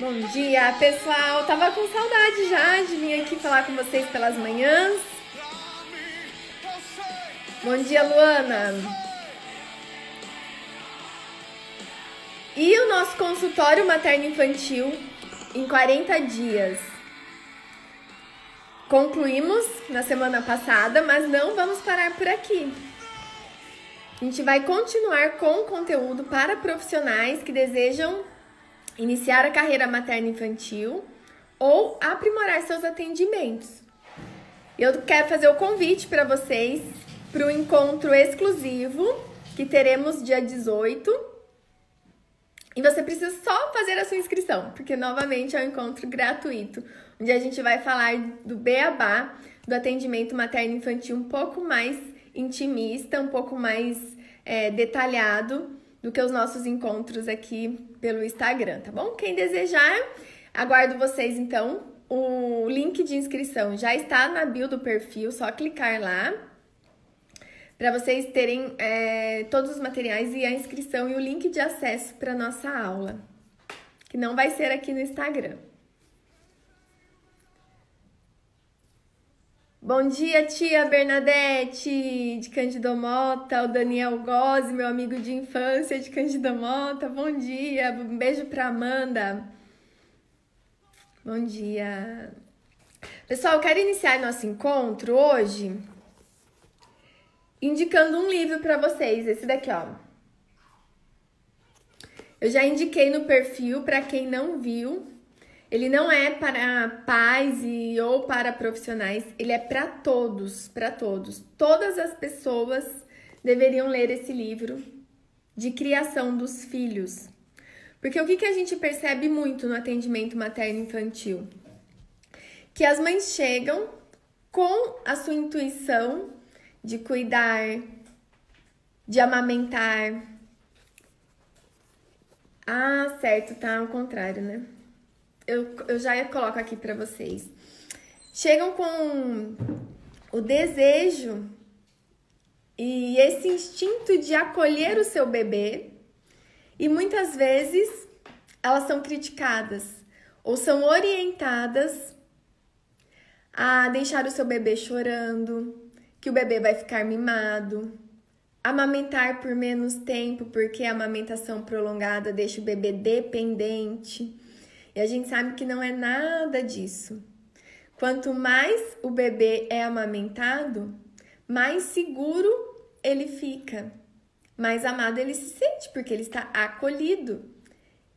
Bom dia, pessoal. Tava com saudade já de vir aqui falar com vocês pelas manhãs. Bom dia, Luana. E o nosso consultório materno-infantil em 40 dias. Concluímos na semana passada, mas não vamos parar por aqui. A gente vai continuar com conteúdo para profissionais que desejam iniciar a carreira materno-infantil ou aprimorar seus atendimentos. Eu quero fazer o convite para vocês para o encontro exclusivo que teremos dia 18. E você precisa só fazer a sua inscrição, porque novamente é um encontro gratuito, onde a gente vai falar do beabá, do atendimento materno-infantil um pouco mais intimista, um pouco mais é, detalhado do que os nossos encontros aqui pelo Instagram, tá bom? Quem desejar, aguardo vocês então. O link de inscrição já está na bio do perfil, só clicar lá para vocês terem é, todos os materiais e a inscrição e o link de acesso para nossa aula, que não vai ser aqui no Instagram. Bom dia, tia Bernadette de Cândido Mota, o Daniel Gozzi, meu amigo de infância de Cândido Mota. Bom dia, um beijo para Amanda. Bom dia. Pessoal, eu quero iniciar nosso encontro hoje indicando um livro para vocês, esse daqui, ó. Eu já indiquei no perfil para quem não viu, ele não é para pais e ou para profissionais, ele é para todos, para todos. Todas as pessoas deveriam ler esse livro de criação dos filhos. Porque o que, que a gente percebe muito no atendimento materno-infantil? Que as mães chegam com a sua intuição de cuidar, de amamentar. Ah, certo, tá ao contrário, né? Eu, eu já coloco aqui para vocês. Chegam com o desejo e esse instinto de acolher o seu bebê e muitas vezes elas são criticadas ou são orientadas a deixar o seu bebê chorando, que o bebê vai ficar mimado, amamentar por menos tempo porque a amamentação prolongada deixa o bebê dependente. E a gente sabe que não é nada disso. Quanto mais o bebê é amamentado, mais seguro ele fica, mais amado ele se sente, porque ele está acolhido.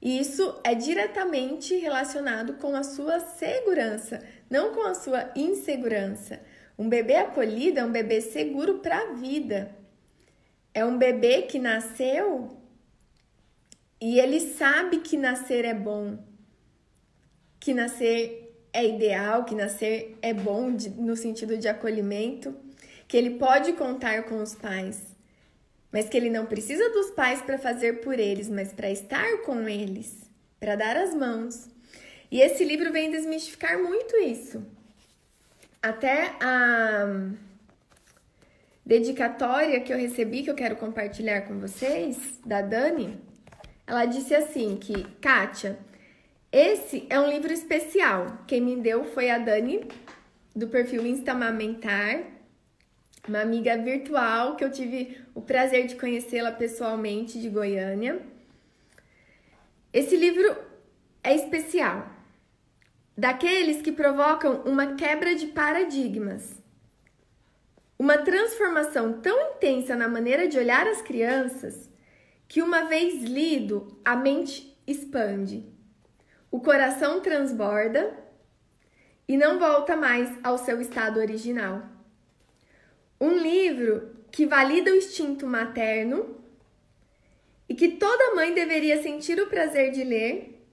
E isso é diretamente relacionado com a sua segurança, não com a sua insegurança. Um bebê acolhido é um bebê seguro para a vida. É um bebê que nasceu e ele sabe que nascer é bom que nascer é ideal, que nascer é bom de, no sentido de acolhimento, que ele pode contar com os pais, mas que ele não precisa dos pais para fazer por eles, mas para estar com eles, para dar as mãos. E esse livro vem desmistificar muito isso. Até a dedicatória que eu recebi, que eu quero compartilhar com vocês, da Dani, ela disse assim que, Kátia, esse é um livro especial. Quem me deu foi a Dani, do perfil Instamamentar, uma amiga virtual que eu tive o prazer de conhecê-la pessoalmente de Goiânia. Esse livro é especial, daqueles que provocam uma quebra de paradigmas. Uma transformação tão intensa na maneira de olhar as crianças que, uma vez lido, a mente expande o coração transborda e não volta mais ao seu estado original. Um livro que valida o instinto materno e que toda mãe deveria sentir o prazer de ler.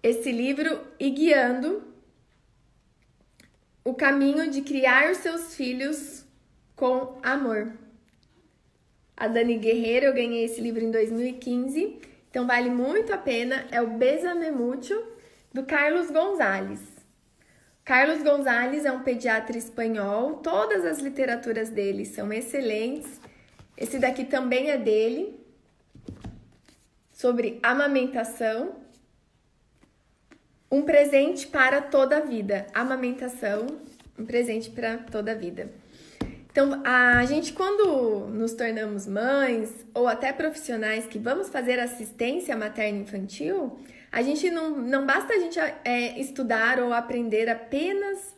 Esse livro e guiando o caminho de criar os seus filhos com amor. A Dani Guerreiro, eu ganhei esse livro em 2015 então vale muito a pena, é o Besame Mucho, do Carlos Gonzalez. Carlos Gonzalez é um pediatra espanhol, todas as literaturas dele são excelentes. Esse daqui também é dele. sobre amamentação, um presente para toda a vida. Amamentação, um presente para toda a vida. Então, a gente, quando nos tornamos mães ou até profissionais que vamos fazer assistência materno-infantil, a gente não, não basta a gente é, estudar ou aprender apenas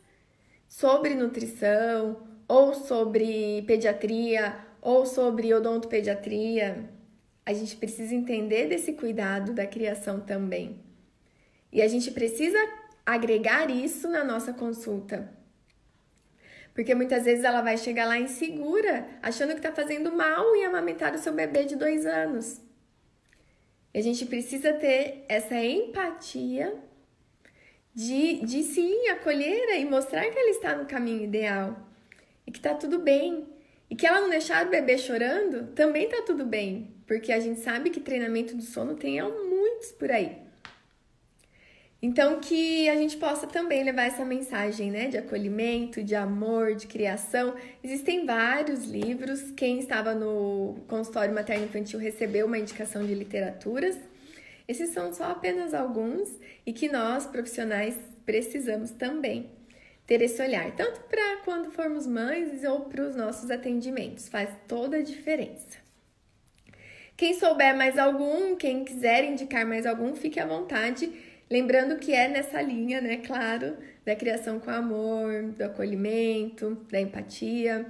sobre nutrição ou sobre pediatria ou sobre odontopediatria. A gente precisa entender desse cuidado da criação também. E a gente precisa agregar isso na nossa consulta. Porque muitas vezes ela vai chegar lá insegura, achando que está fazendo mal em amamentar o seu bebê de dois anos. E a gente precisa ter essa empatia de, de sim acolher e mostrar que ela está no caminho ideal e que está tudo bem. E que ela não deixar o bebê chorando também está tudo bem, porque a gente sabe que treinamento do sono tem muitos por aí. Então, que a gente possa também levar essa mensagem né, de acolhimento, de amor, de criação. Existem vários livros. Quem estava no consultório materno-infantil recebeu uma indicação de literaturas. Esses são só apenas alguns e que nós, profissionais, precisamos também ter esse olhar, tanto para quando formos mães ou para os nossos atendimentos. Faz toda a diferença. Quem souber mais algum, quem quiser indicar mais algum, fique à vontade Lembrando que é nessa linha, né, claro, da criação com amor, do acolhimento, da empatia.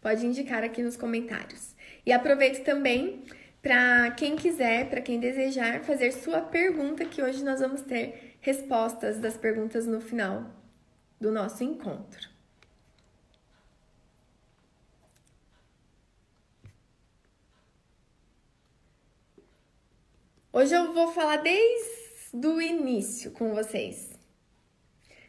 Pode indicar aqui nos comentários. E aproveito também para quem quiser, para quem desejar fazer sua pergunta, que hoje nós vamos ter respostas das perguntas no final do nosso encontro. Hoje eu vou falar desde do início com vocês.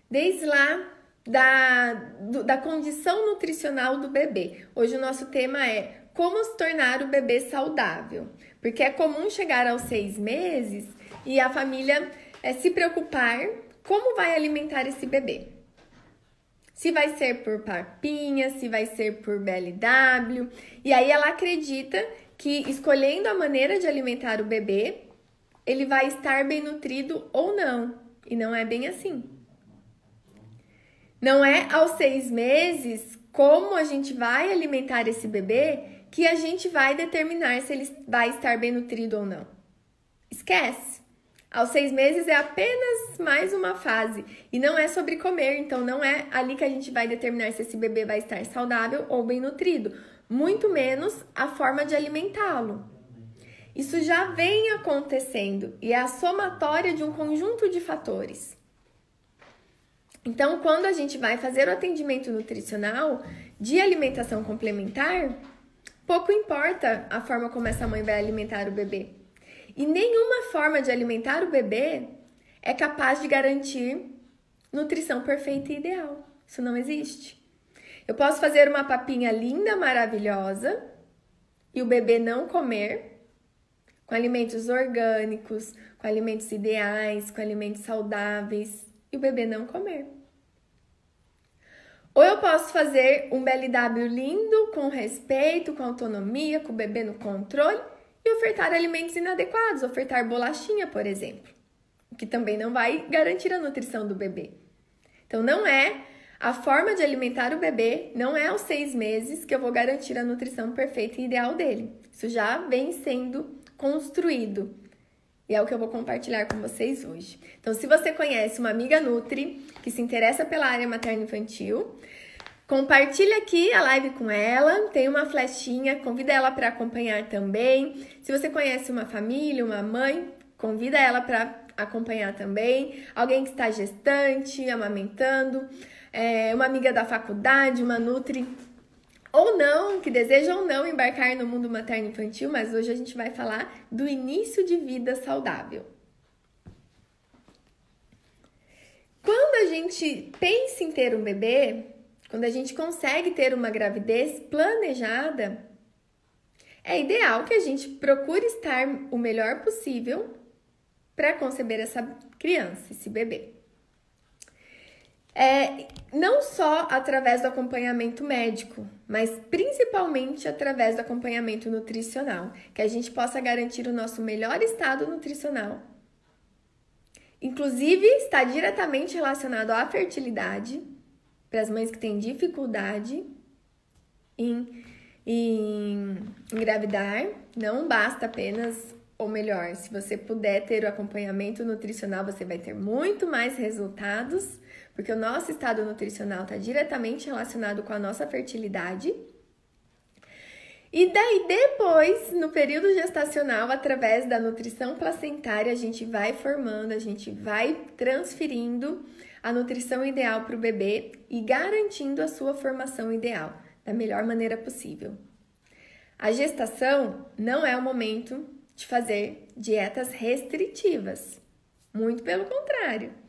Desde lá da, do, da condição nutricional do bebê. Hoje o nosso tema é como se tornar o bebê saudável. Porque é comum chegar aos seis meses e a família é, se preocupar como vai alimentar esse bebê. Se vai ser por papinha, se vai ser por BLW. E aí ela acredita que escolhendo a maneira de alimentar o bebê, ele vai estar bem nutrido ou não. E não é bem assim. Não é aos seis meses, como a gente vai alimentar esse bebê, que a gente vai determinar se ele vai estar bem nutrido ou não. Esquece. Aos seis meses é apenas mais uma fase e não é sobre comer, então não é ali que a gente vai determinar se esse bebê vai estar saudável ou bem nutrido, muito menos a forma de alimentá-lo. Isso já vem acontecendo e é a somatória de um conjunto de fatores. Então, quando a gente vai fazer o atendimento nutricional de alimentação complementar, pouco importa a forma como essa mãe vai alimentar o bebê. E nenhuma forma de alimentar o bebê é capaz de garantir nutrição perfeita e ideal. Isso não existe. Eu posso fazer uma papinha linda, maravilhosa, e o bebê não comer, com alimentos orgânicos, com alimentos ideais, com alimentos saudáveis e o bebê não comer. Ou eu posso fazer um BLW lindo, com respeito, com autonomia, com o bebê no controle e ofertar alimentos inadequados, ofertar bolachinha, por exemplo, o que também não vai garantir a nutrição do bebê. Então, não é a forma de alimentar o bebê, não é aos seis meses que eu vou garantir a nutrição perfeita e ideal dele. Isso já vem sendo construído. E é o que eu vou compartilhar com vocês hoje. Então, se você conhece uma amiga Nutri que se interessa pela área materno-infantil, compartilhe aqui a live com ela, tem uma flechinha, convida ela para acompanhar também. Se você conhece uma família, uma mãe, convida ela para acompanhar também. Alguém que está gestante, amamentando, é, uma amiga da faculdade, uma Nutri ou não, que desejam ou não embarcar no mundo materno infantil, mas hoje a gente vai falar do início de vida saudável. Quando a gente pensa em ter um bebê, quando a gente consegue ter uma gravidez planejada, é ideal que a gente procure estar o melhor possível para conceber essa criança, esse bebê. É, não só através do acompanhamento médico, mas principalmente através do acompanhamento nutricional, que a gente possa garantir o nosso melhor estado nutricional. Inclusive, está diretamente relacionado à fertilidade, para as mães que têm dificuldade em, em engravidar. Não basta apenas, ou melhor, se você puder ter o acompanhamento nutricional, você vai ter muito mais resultados porque o nosso estado nutricional está diretamente relacionado com a nossa fertilidade. E daí, depois, no período gestacional, através da nutrição placentária, a gente vai formando, a gente vai transferindo a nutrição ideal para o bebê e garantindo a sua formação ideal da melhor maneira possível. A gestação não é o momento de fazer dietas restritivas, muito pelo contrário.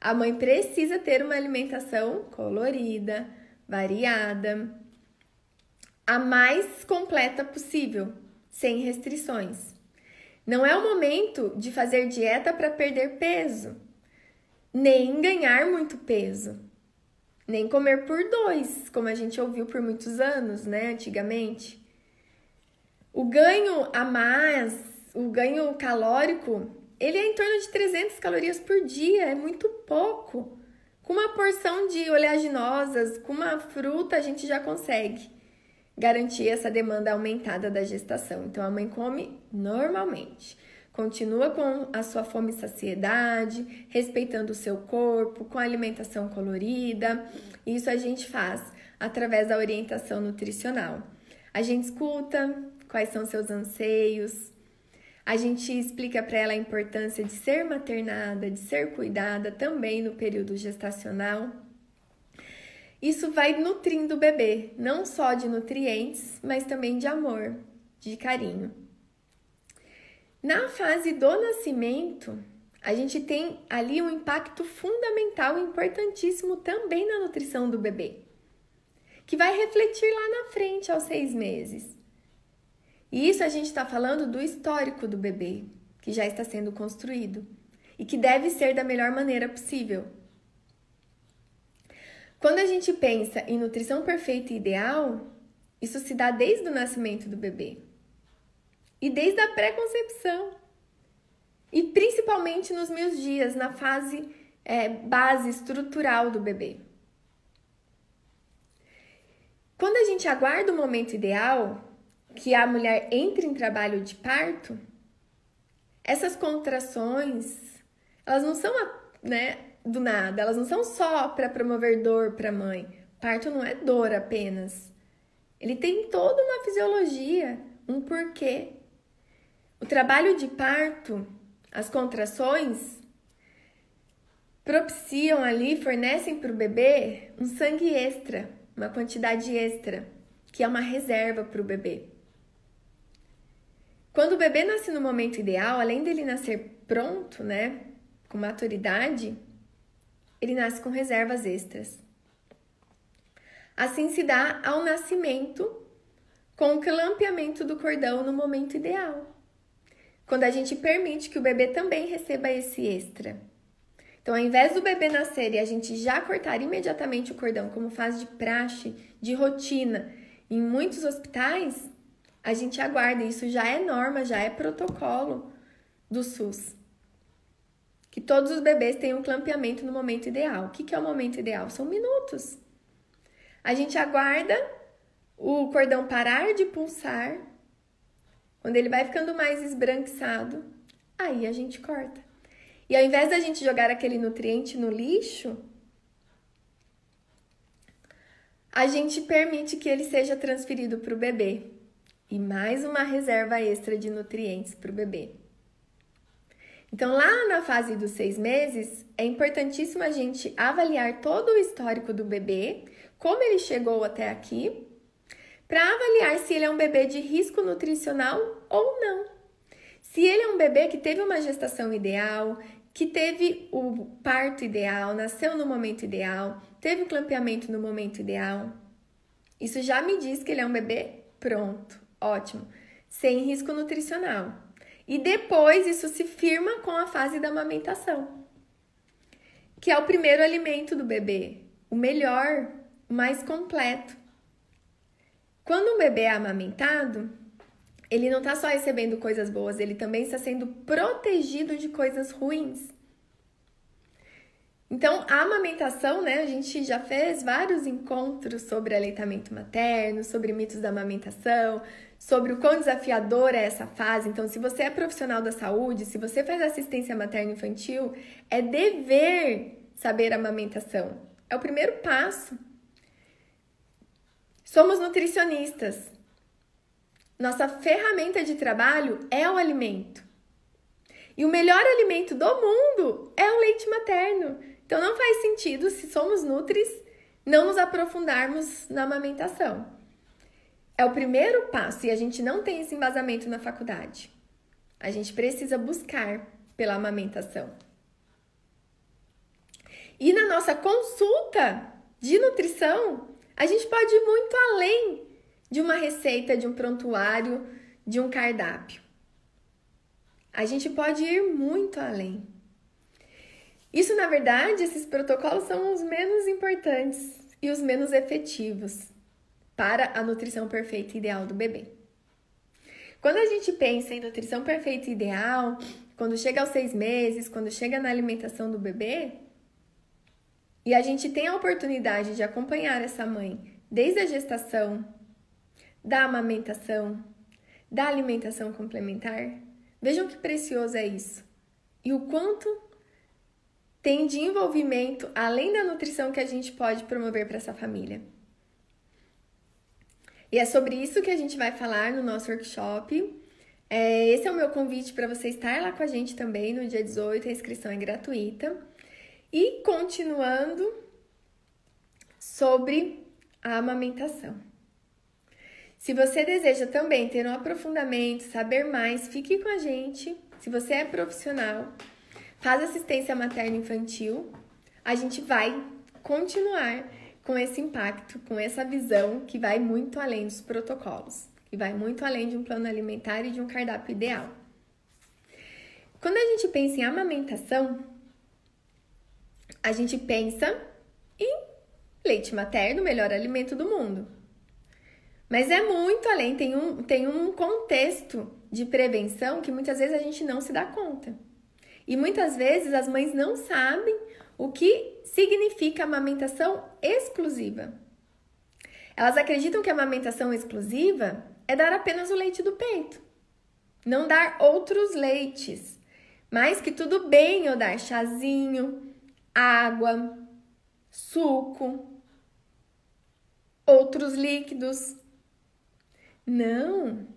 A mãe precisa ter uma alimentação colorida, variada, a mais completa possível, sem restrições. Não é o momento de fazer dieta para perder peso, nem ganhar muito peso, nem comer por dois, como a gente ouviu por muitos anos, né, antigamente. O ganho a mais, o ganho calórico ele é em torno de 300 calorias por dia, é muito pouco. Com uma porção de oleaginosas, com uma fruta, a gente já consegue garantir essa demanda aumentada da gestação. Então a mãe come normalmente. Continua com a sua fome e saciedade, respeitando o seu corpo, com alimentação colorida. Isso a gente faz através da orientação nutricional. A gente escuta quais são seus anseios, a gente explica para ela a importância de ser maternada, de ser cuidada também no período gestacional. Isso vai nutrindo o bebê, não só de nutrientes, mas também de amor, de carinho. Na fase do nascimento, a gente tem ali um impacto fundamental importantíssimo também na nutrição do bebê, que vai refletir lá na frente aos seis meses. E isso a gente está falando do histórico do bebê, que já está sendo construído e que deve ser da melhor maneira possível. Quando a gente pensa em nutrição perfeita e ideal, isso se dá desde o nascimento do bebê e desde a pré-concepção e principalmente nos meus dias, na fase é, base estrutural do bebê. Quando a gente aguarda o momento ideal, que a mulher entre em trabalho de parto, essas contrações, elas não são, né, do nada, elas não são só para promover dor para a mãe. Parto não é dor apenas. Ele tem toda uma fisiologia, um porquê. O trabalho de parto, as contrações, propiciam ali, fornecem para o bebê um sangue extra, uma quantidade extra, que é uma reserva para o bebê. Quando o bebê nasce no momento ideal, além dele nascer pronto, né, com maturidade, ele nasce com reservas extras. Assim se dá ao nascimento com o clampeamento do cordão no momento ideal. Quando a gente permite que o bebê também receba esse extra. Então, ao invés do bebê nascer e a gente já cortar imediatamente o cordão, como faz de praxe, de rotina em muitos hospitais, a gente aguarda, isso já é norma, já é protocolo do SUS. Que todos os bebês tenham clampeamento no momento ideal. O que é o momento ideal? São minutos. A gente aguarda o cordão parar de pulsar. Quando ele vai ficando mais esbranquiçado, aí a gente corta. E ao invés da gente jogar aquele nutriente no lixo, a gente permite que ele seja transferido para o bebê e mais uma reserva extra de nutrientes para o bebê. Então, lá na fase dos seis meses, é importantíssimo a gente avaliar todo o histórico do bebê, como ele chegou até aqui, para avaliar se ele é um bebê de risco nutricional ou não. Se ele é um bebê que teve uma gestação ideal, que teve o parto ideal, nasceu no momento ideal, teve o clampeamento no momento ideal, isso já me diz que ele é um bebê pronto, Ótimo. Sem risco nutricional. E depois isso se firma com a fase da amamentação. que é o primeiro alimento do bebê, o melhor, o mais completo. Quando um bebê é amamentado, ele não está só recebendo coisas boas, ele também está sendo protegido de coisas ruins. Então, a amamentação, né? A gente já fez vários encontros sobre aleitamento materno, sobre mitos da amamentação, sobre o quão desafiadora é essa fase. Então, se você é profissional da saúde, se você faz assistência materno-infantil, é dever saber amamentação. É o primeiro passo. Somos nutricionistas. Nossa ferramenta de trabalho é o alimento. E o melhor alimento do mundo é o leite materno. Então não faz sentido, se somos nutris, não nos aprofundarmos na amamentação. É o primeiro passo e a gente não tem esse embasamento na faculdade. A gente precisa buscar pela amamentação. E na nossa consulta de nutrição, a gente pode ir muito além de uma receita, de um prontuário, de um cardápio. A gente pode ir muito além. Isso, na verdade, esses protocolos são os menos importantes e os menos efetivos para a nutrição perfeita e ideal do bebê. Quando a gente pensa em nutrição perfeita e ideal, quando chega aos seis meses, quando chega na alimentação do bebê, e a gente tem a oportunidade de acompanhar essa mãe desde a gestação, da amamentação, da alimentação complementar, vejam que precioso é isso. E o quanto tem de envolvimento além da nutrição que a gente pode promover para essa família. E é sobre isso que a gente vai falar no nosso workshop. É, esse é o meu convite para você estar lá com a gente também no dia 18, a inscrição é gratuita. E continuando sobre a amamentação. Se você deseja também ter um aprofundamento, saber mais, fique com a gente. Se você é profissional, faz assistência materna infantil, a gente vai continuar com esse impacto, com essa visão que vai muito além dos protocolos, que vai muito além de um plano alimentar e de um cardápio ideal. Quando a gente pensa em amamentação, a gente pensa em leite materno, o melhor alimento do mundo. Mas é muito além, tem um, tem um contexto de prevenção que muitas vezes a gente não se dá conta. E muitas vezes as mães não sabem o que significa amamentação exclusiva. Elas acreditam que a amamentação exclusiva é dar apenas o leite do peito, não dar outros leites, mas que tudo bem eu dar chazinho, água, suco, outros líquidos. Não,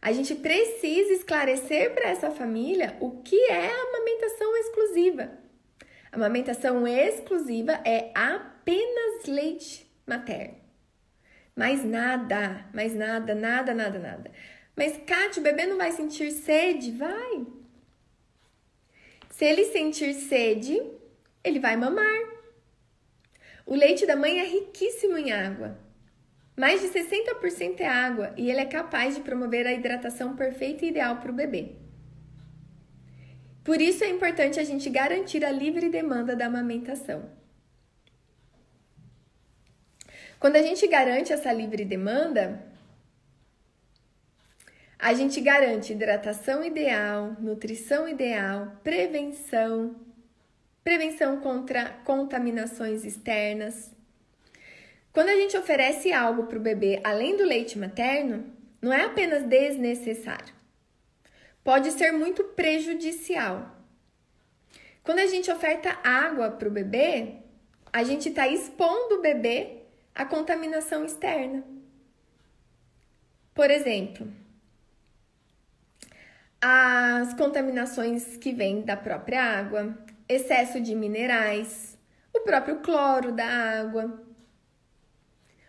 a gente precisa esclarecer para essa família o que é a amamentação exclusiva. A amamentação exclusiva é apenas leite materno. Mais nada, mais nada, nada, nada, nada. Mas, Kátia, o bebê não vai sentir sede? Vai. Se ele sentir sede, ele vai mamar. O leite da mãe é riquíssimo em água. Mais de 60% é água e ele é capaz de promover a hidratação perfeita e ideal para o bebê. Por isso é importante a gente garantir a livre demanda da amamentação. Quando a gente garante essa livre demanda, a gente garante hidratação ideal, nutrição ideal, prevenção, prevenção contra contaminações externas, quando a gente oferece algo para o bebê além do leite materno, não é apenas desnecessário, pode ser muito prejudicial. Quando a gente oferta água para o bebê, a gente está expondo o bebê à contaminação externa. Por exemplo, as contaminações que vêm da própria água, excesso de minerais, o próprio cloro da água,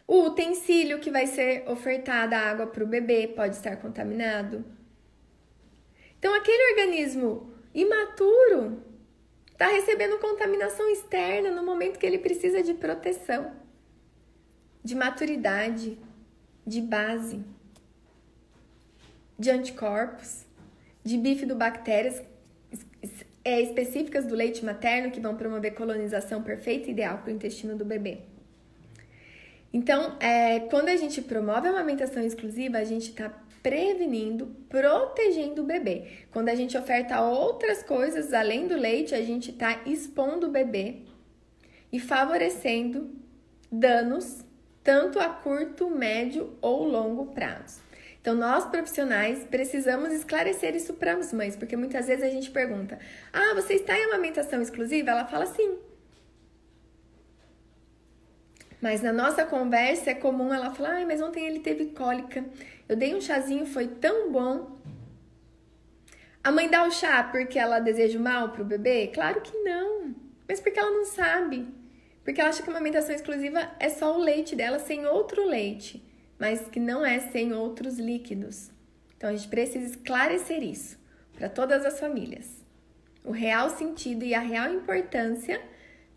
o utensílio que vai ser ofertada a água para o bebê pode estar contaminado. Então, aquele organismo imaturo está recebendo contaminação externa no momento que ele precisa de proteção, de maturidade, de base, de anticorpos, de bifidobactérias é, específicas do leite materno que vão promover colonização perfeita e ideal para o intestino do bebê. Então, é, quando a gente promove a amamentação exclusiva, a gente está prevenindo, protegendo o bebê. Quando a gente oferta outras coisas além do leite, a gente está expondo o bebê e favorecendo danos tanto a curto, médio ou longo prazo. Então, nós profissionais precisamos esclarecer isso para as mães, porque muitas vezes a gente pergunta: Ah, você está em amamentação exclusiva? Ela fala sim. Mas na nossa conversa é comum ela falar: Ai, mas ontem ele teve cólica. Eu dei um chazinho, foi tão bom. A mãe dá o chá porque ela deseja o mal pro bebê? Claro que não. Mas porque ela não sabe. Porque ela acha que a amamentação exclusiva é só o leite dela sem outro leite, mas que não é sem outros líquidos. Então a gente precisa esclarecer isso para todas as famílias. O real sentido e a real importância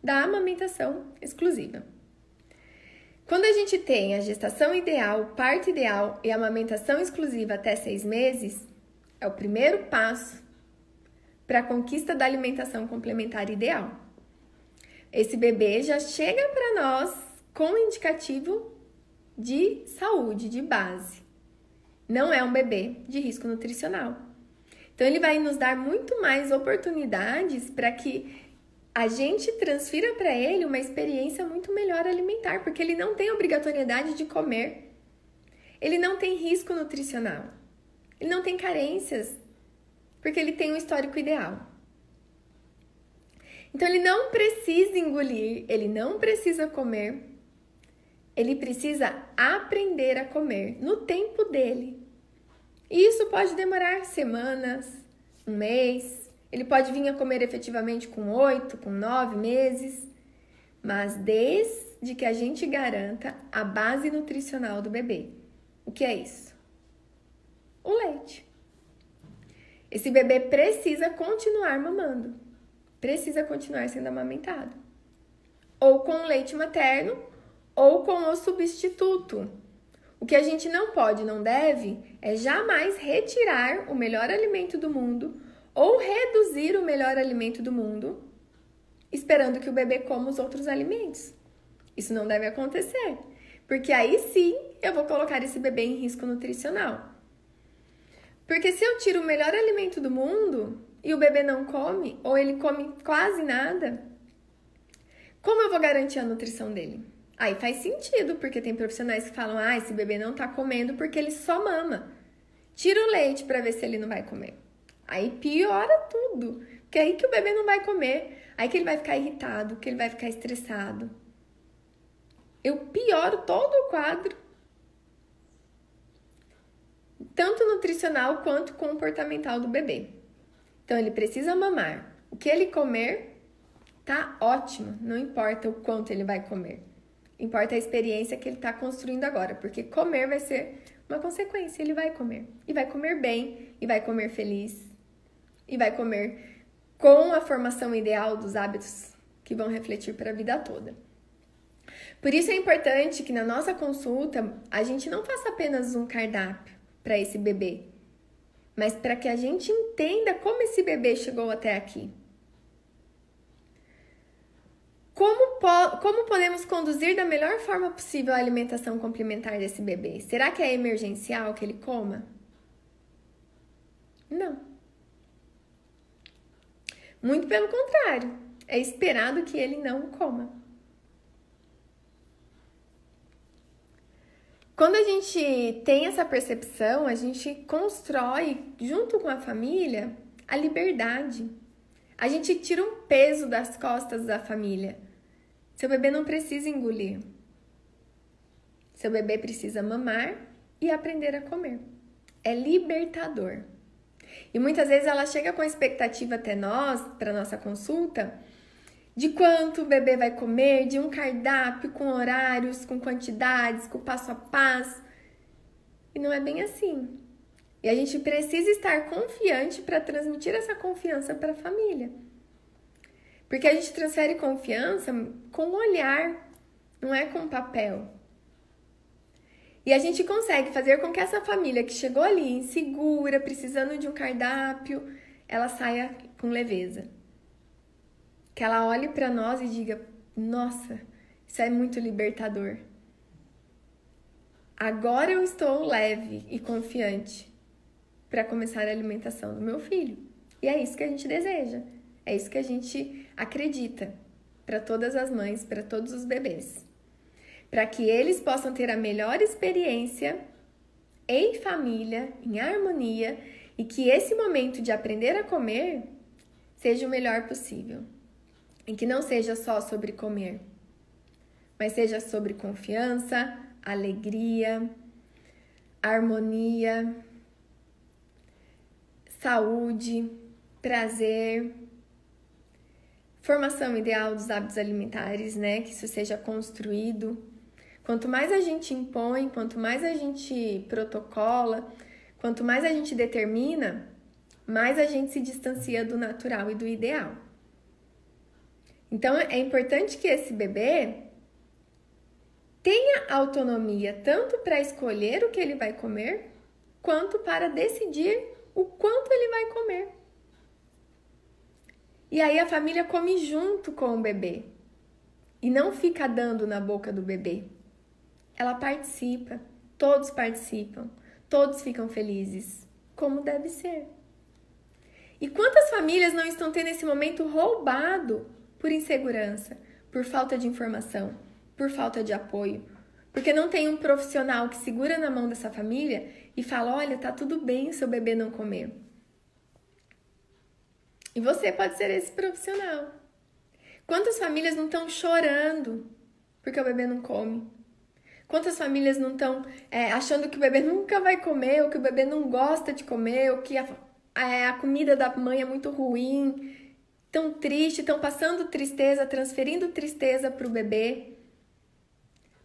da amamentação exclusiva. Quando a gente tem a gestação ideal, parto ideal e amamentação exclusiva até seis meses, é o primeiro passo para a conquista da alimentação complementar ideal. Esse bebê já chega para nós com indicativo de saúde, de base. Não é um bebê de risco nutricional. Então, ele vai nos dar muito mais oportunidades para que a gente transfira para ele uma experiência muito melhor alimentar, porque ele não tem obrigatoriedade de comer. Ele não tem risco nutricional. Ele não tem carências, porque ele tem um histórico ideal. Então ele não precisa engolir, ele não precisa comer. Ele precisa aprender a comer no tempo dele. E isso pode demorar semanas, um mês, ele pode vir a comer efetivamente com oito, com nove meses, mas desde que a gente garanta a base nutricional do bebê. O que é isso? O leite. Esse bebê precisa continuar mamando, precisa continuar sendo amamentado. Ou com leite materno, ou com o substituto. O que a gente não pode, não deve, é jamais retirar o melhor alimento do mundo ou reduzir o melhor alimento do mundo, esperando que o bebê coma os outros alimentos. Isso não deve acontecer, porque aí sim eu vou colocar esse bebê em risco nutricional. Porque se eu tiro o melhor alimento do mundo e o bebê não come, ou ele come quase nada, como eu vou garantir a nutrição dele? Aí faz sentido, porque tem profissionais que falam: ah, esse bebê não tá comendo porque ele só mama. Tira o leite para ver se ele não vai comer. Aí piora tudo. Porque aí que o bebê não vai comer. Aí que ele vai ficar irritado, que ele vai ficar estressado. Eu pioro todo o quadro. Tanto nutricional quanto comportamental do bebê. Então ele precisa mamar. O que ele comer tá ótimo, não importa o quanto ele vai comer. Importa a experiência que ele está construindo agora, porque comer vai ser uma consequência, ele vai comer. E vai comer bem, e vai comer feliz, e vai comer com a formação ideal dos hábitos que vão refletir para a vida toda. Por isso é importante que na nossa consulta a gente não faça apenas um cardápio para esse bebê, mas para que a gente entenda como esse bebê chegou até aqui. Como, po como podemos conduzir da melhor forma possível a alimentação complementar desse bebê? Será que é emergencial que ele coma? Não. Muito pelo contrário, é esperado que ele não coma. Quando a gente tem essa percepção, a gente constrói, junto com a família, a liberdade. A gente tira um peso das costas da família. Seu bebê não precisa engolir. Seu bebê precisa mamar e aprender a comer. É libertador. E muitas vezes ela chega com a expectativa até nós, para nossa consulta, de quanto o bebê vai comer, de um cardápio com horários, com quantidades, com passo a passo. E não é bem assim. E a gente precisa estar confiante para transmitir essa confiança para a família. Porque a gente transfere confiança com o olhar, não é com papel. E a gente consegue fazer com que essa família que chegou ali insegura, precisando de um cardápio, ela saia com leveza. Que ela olhe para nós e diga: "Nossa, isso é muito libertador. Agora eu estou leve e confiante para começar a alimentação do meu filho". E é isso que a gente deseja. É isso que a gente acredita para todas as mães, para todos os bebês. Para que eles possam ter a melhor experiência em família, em harmonia e que esse momento de aprender a comer seja o melhor possível. E que não seja só sobre comer, mas seja sobre confiança, alegria, harmonia, saúde, prazer, formação ideal dos hábitos alimentares, né? Que isso seja construído. Quanto mais a gente impõe, quanto mais a gente protocola, quanto mais a gente determina, mais a gente se distancia do natural e do ideal. Então é importante que esse bebê tenha autonomia tanto para escolher o que ele vai comer, quanto para decidir o quanto ele vai comer. E aí a família come junto com o bebê e não fica dando na boca do bebê. Ela participa, todos participam, todos ficam felizes, como deve ser. E quantas famílias não estão tendo esse momento roubado por insegurança, por falta de informação, por falta de apoio, porque não tem um profissional que segura na mão dessa família e fala: olha, tá tudo bem seu bebê não comer. E você pode ser esse profissional. Quantas famílias não estão chorando porque o bebê não come? Quantas famílias não estão é, achando que o bebê nunca vai comer, ou que o bebê não gosta de comer, ou que a, a, a comida da mãe é muito ruim, tão triste, estão passando tristeza, transferindo tristeza para o bebê,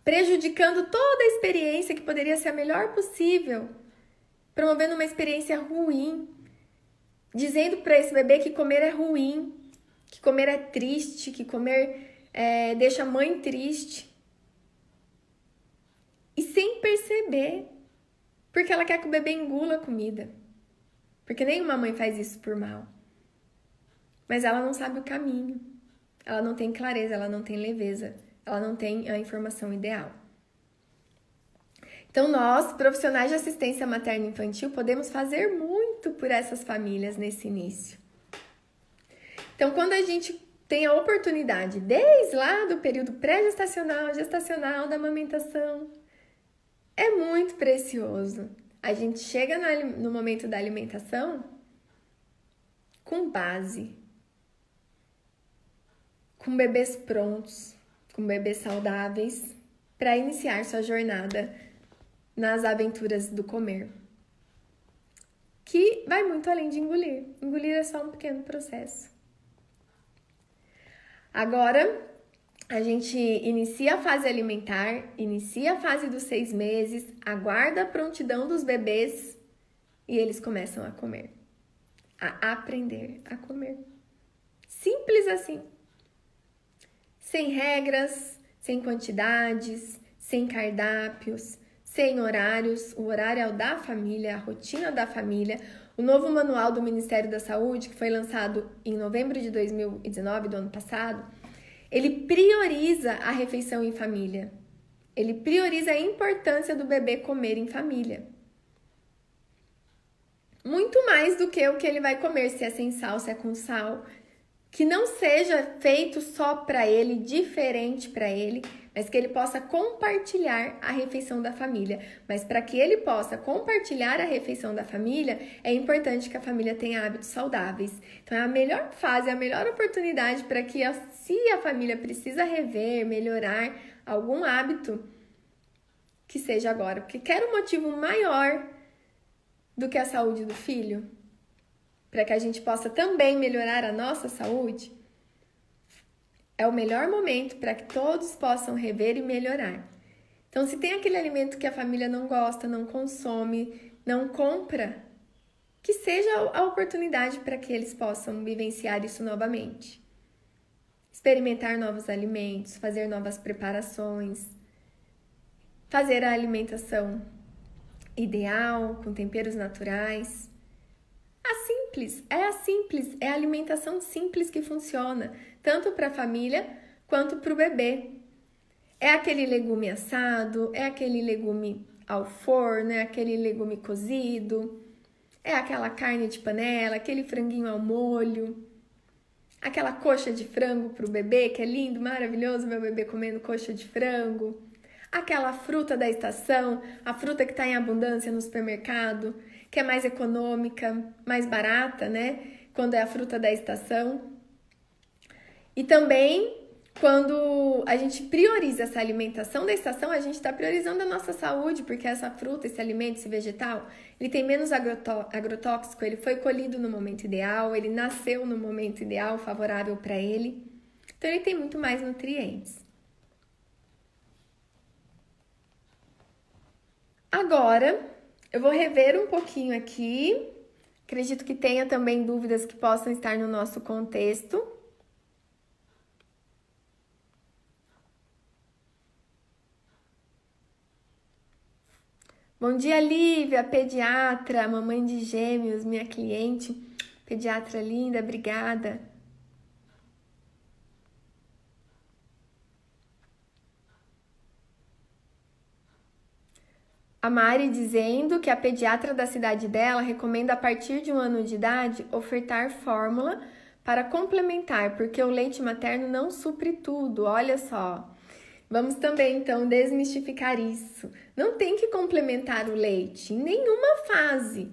prejudicando toda a experiência que poderia ser a melhor possível, promovendo uma experiência ruim, dizendo para esse bebê que comer é ruim, que comer é triste, que comer é, deixa a mãe triste e sem perceber, porque ela quer que o bebê engula a comida. Porque nenhuma mãe faz isso por mal. Mas ela não sabe o caminho. Ela não tem clareza, ela não tem leveza, ela não tem a informação ideal. Então, nós, profissionais de assistência materna infantil, podemos fazer muito por essas famílias nesse início. Então, quando a gente tem a oportunidade, desde lá do período pré-gestacional, gestacional, da amamentação, é muito precioso. A gente chega no momento da alimentação com base, com bebês prontos, com bebês saudáveis, para iniciar sua jornada nas aventuras do comer. Que vai muito além de engolir. Engolir é só um pequeno processo. Agora, a gente inicia a fase alimentar, inicia a fase dos seis meses, aguarda a prontidão dos bebês e eles começam a comer, a aprender a comer. Simples assim. Sem regras, sem quantidades, sem cardápios, sem horários. O horário é o da família, a rotina da família. O novo manual do Ministério da Saúde, que foi lançado em novembro de 2019, do ano passado, ele prioriza a refeição em família. Ele prioriza a importância do bebê comer em família. Muito mais do que o que ele vai comer, se é sem sal, se é com sal. Que não seja feito só para ele, diferente para ele, mas que ele possa compartilhar a refeição da família. Mas para que ele possa compartilhar a refeição da família, é importante que a família tenha hábitos saudáveis. Então é a melhor fase, é a melhor oportunidade para que, se a família precisa rever, melhorar algum hábito, que seja agora. Porque quer um motivo maior do que a saúde do filho? Para que a gente possa também melhorar a nossa saúde? É o melhor momento para que todos possam rever e melhorar. Então, se tem aquele alimento que a família não gosta, não consome, não compra, que seja a oportunidade para que eles possam vivenciar isso novamente. Experimentar novos alimentos, fazer novas preparações, fazer a alimentação ideal, com temperos naturais. A simples, é a simples, é a alimentação simples que funciona, tanto para a família quanto para o bebê. É aquele legume assado, é aquele legume ao forno, é aquele legume cozido, é aquela carne de panela, aquele franguinho ao molho, aquela coxa de frango para o bebê, que é lindo, maravilhoso, meu bebê comendo coxa de frango, aquela fruta da estação, a fruta que está em abundância no supermercado, que é mais econômica, mais barata, né? Quando é a fruta da estação. E também quando a gente prioriza essa alimentação da estação, a gente está priorizando a nossa saúde, porque essa fruta, esse alimento, esse vegetal, ele tem menos agrotóxico, ele foi colhido no momento ideal, ele nasceu no momento ideal, favorável para ele. Então, ele tem muito mais nutrientes. Agora, eu vou rever um pouquinho aqui. Acredito que tenha também dúvidas que possam estar no nosso contexto. Bom dia, Lívia, pediatra, mamãe de gêmeos, minha cliente, pediatra linda, obrigada. A Mari dizendo que a pediatra da cidade dela recomenda a partir de um ano de idade ofertar fórmula para complementar, porque o leite materno não supre tudo. Olha só. Vamos também então desmistificar isso. Não tem que complementar o leite em nenhuma fase.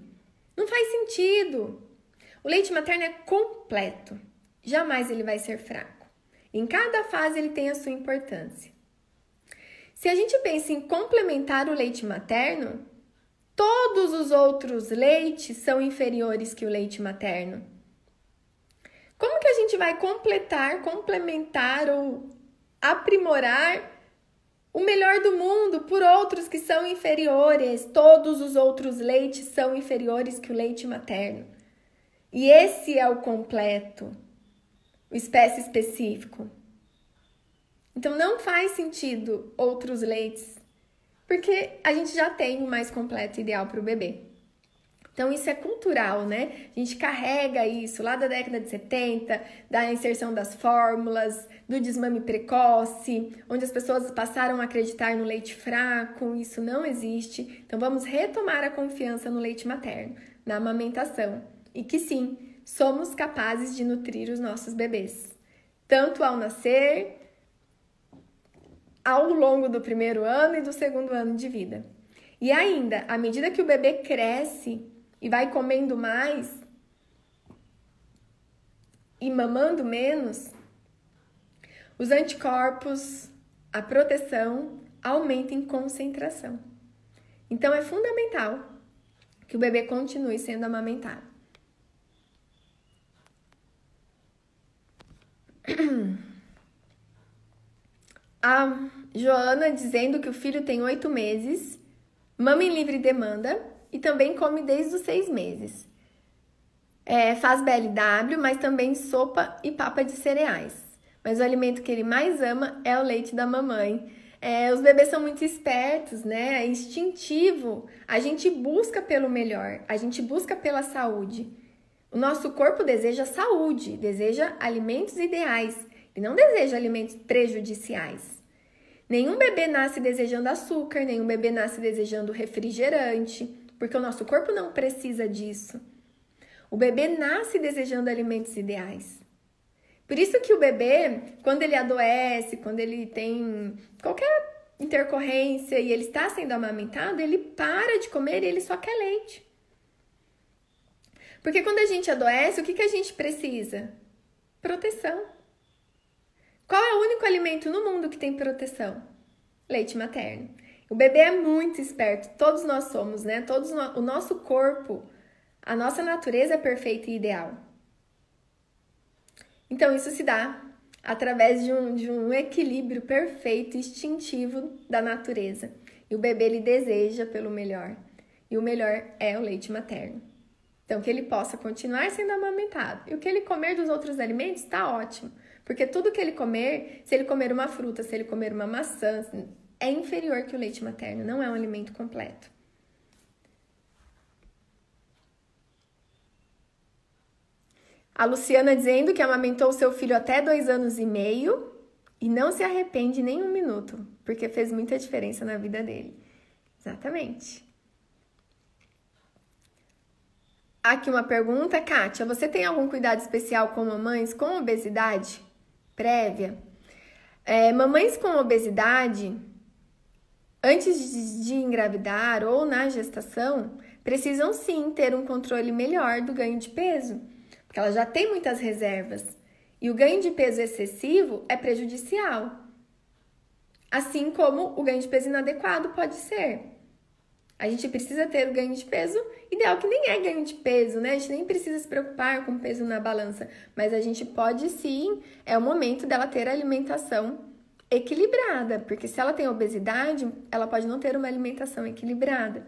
Não faz sentido. O leite materno é completo. Jamais ele vai ser fraco. Em cada fase ele tem a sua importância. Se a gente pensa em complementar o leite materno, todos os outros leites são inferiores que o leite materno. Como que a gente vai completar, complementar ou aprimorar o melhor do mundo por outros que são inferiores. Todos os outros leites são inferiores que o leite materno. E esse é o completo, o espécie específico. Então não faz sentido outros leites, porque a gente já tem o mais completo ideal para o bebê. Então, isso é cultural, né? A gente carrega isso lá da década de 70, da inserção das fórmulas, do desmame precoce, onde as pessoas passaram a acreditar no leite fraco, isso não existe. Então, vamos retomar a confiança no leite materno, na amamentação, e que sim, somos capazes de nutrir os nossos bebês, tanto ao nascer, ao longo do primeiro ano e do segundo ano de vida. E ainda, à medida que o bebê cresce, e vai comendo mais e mamando menos, os anticorpos, a proteção aumenta em concentração. Então é fundamental que o bebê continue sendo amamentado. A Joana dizendo que o filho tem oito meses, mama em livre demanda e também come desde os seis meses. É, faz BLW, mas também sopa e papa de cereais. Mas o alimento que ele mais ama é o leite da mamãe. É, os bebês são muito espertos, né? É instintivo. A gente busca pelo melhor, a gente busca pela saúde. O nosso corpo deseja saúde, deseja alimentos ideais e não deseja alimentos prejudiciais. Nenhum bebê nasce desejando açúcar, nenhum bebê nasce desejando refrigerante porque o nosso corpo não precisa disso. O bebê nasce desejando alimentos ideais. Por isso que o bebê, quando ele adoece, quando ele tem qualquer intercorrência e ele está sendo amamentado, ele para de comer e ele só quer leite. Porque quando a gente adoece, o que, que a gente precisa? Proteção. Qual é o único alimento no mundo que tem proteção? Leite materno. O bebê é muito esperto, todos nós somos, né? Todos no... o nosso corpo, a nossa natureza é perfeita e ideal. Então isso se dá através de um, de um equilíbrio perfeito, instintivo da natureza. E o bebê ele deseja pelo melhor. E o melhor é o leite materno. Então, que ele possa continuar sendo amamentado. E o que ele comer dos outros alimentos está ótimo. Porque tudo que ele comer, se ele comer uma fruta, se ele comer uma maçã, é inferior que o leite materno, não é um alimento completo. A Luciana dizendo que amamentou seu filho até dois anos e meio e não se arrepende nem um minuto, porque fez muita diferença na vida dele. Exatamente. Aqui uma pergunta, Kátia. Você tem algum cuidado especial com mamães com obesidade prévia? É, mamães com obesidade, antes de, engravidar ou na gestação, precisam sim ter um controle melhor do ganho de peso, porque ela já tem muitas reservas. E o ganho de peso excessivo é prejudicial. Assim como o ganho de peso inadequado pode ser. A gente precisa ter o ganho de peso ideal, que nem é ganho de peso, né? A gente nem precisa se preocupar com peso na balança, mas a gente pode sim, é o momento dela ter alimentação equilibrada, porque se ela tem obesidade, ela pode não ter uma alimentação equilibrada.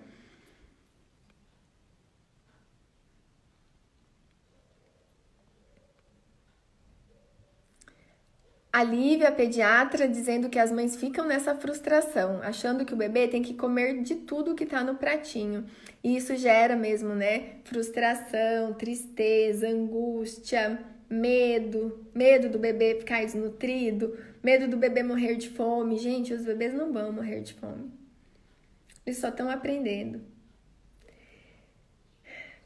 A Lívia, a pediatra, dizendo que as mães ficam nessa frustração, achando que o bebê tem que comer de tudo que tá no pratinho. E isso gera mesmo, né? Frustração, tristeza, angústia, medo, medo do bebê ficar desnutrido, medo do bebê morrer de fome. Gente, os bebês não vão morrer de fome. Eles só estão aprendendo.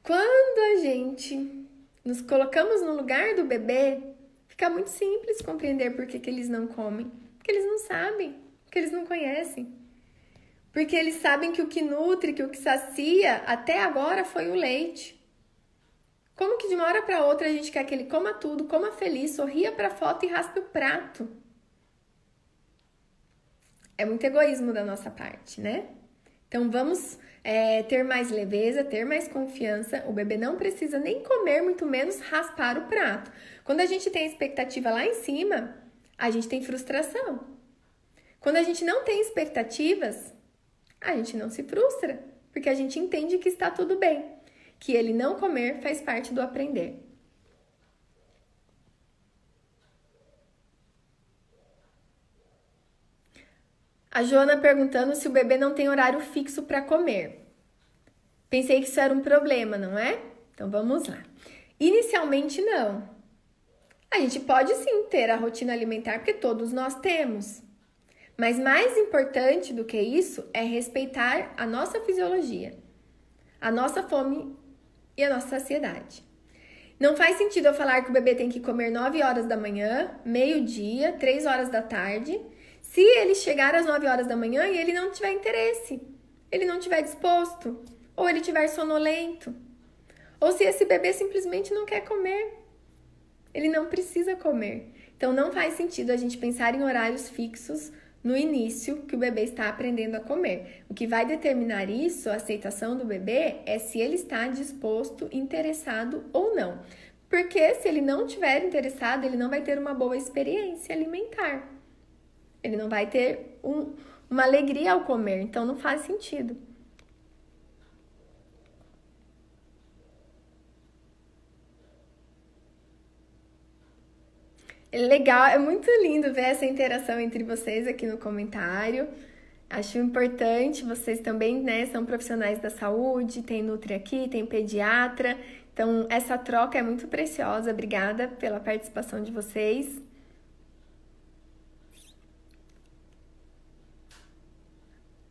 Quando a gente nos colocamos no lugar do bebê, Fica muito simples compreender por que, que eles não comem. Porque eles não sabem, porque eles não conhecem. Porque eles sabem que o que nutre, que o que sacia até agora foi o leite. Como que de uma hora para outra a gente quer que ele coma tudo, coma feliz, sorria para a foto e raspe o prato? É muito egoísmo da nossa parte, né? Então vamos é, ter mais leveza, ter mais confiança. O bebê não precisa nem comer, muito menos raspar o prato. Quando a gente tem expectativa lá em cima, a gente tem frustração. Quando a gente não tem expectativas, a gente não se frustra, porque a gente entende que está tudo bem, que ele não comer faz parte do aprender. A Joana perguntando se o bebê não tem horário fixo para comer. Pensei que isso era um problema, não é? Então vamos lá. Inicialmente não. A gente pode sim ter a rotina alimentar, porque todos nós temos. Mas mais importante do que isso é respeitar a nossa fisiologia, a nossa fome e a nossa saciedade. Não faz sentido eu falar que o bebê tem que comer 9 horas da manhã, meio-dia, 3 horas da tarde se ele chegar às 9 horas da manhã e ele não tiver interesse, ele não tiver disposto, ou ele tiver sonolento, ou se esse bebê simplesmente não quer comer, ele não precisa comer. Então não faz sentido a gente pensar em horários fixos no início que o bebê está aprendendo a comer. O que vai determinar isso, a aceitação do bebê, é se ele está disposto, interessado ou não. Porque se ele não estiver interessado, ele não vai ter uma boa experiência alimentar. Ele não vai ter um, uma alegria ao comer, então não faz sentido. É legal, é muito lindo ver essa interação entre vocês aqui no comentário. Acho importante, vocês também, né, são profissionais da saúde, tem Nutri aqui, tem pediatra. Então, essa troca é muito preciosa. Obrigada pela participação de vocês.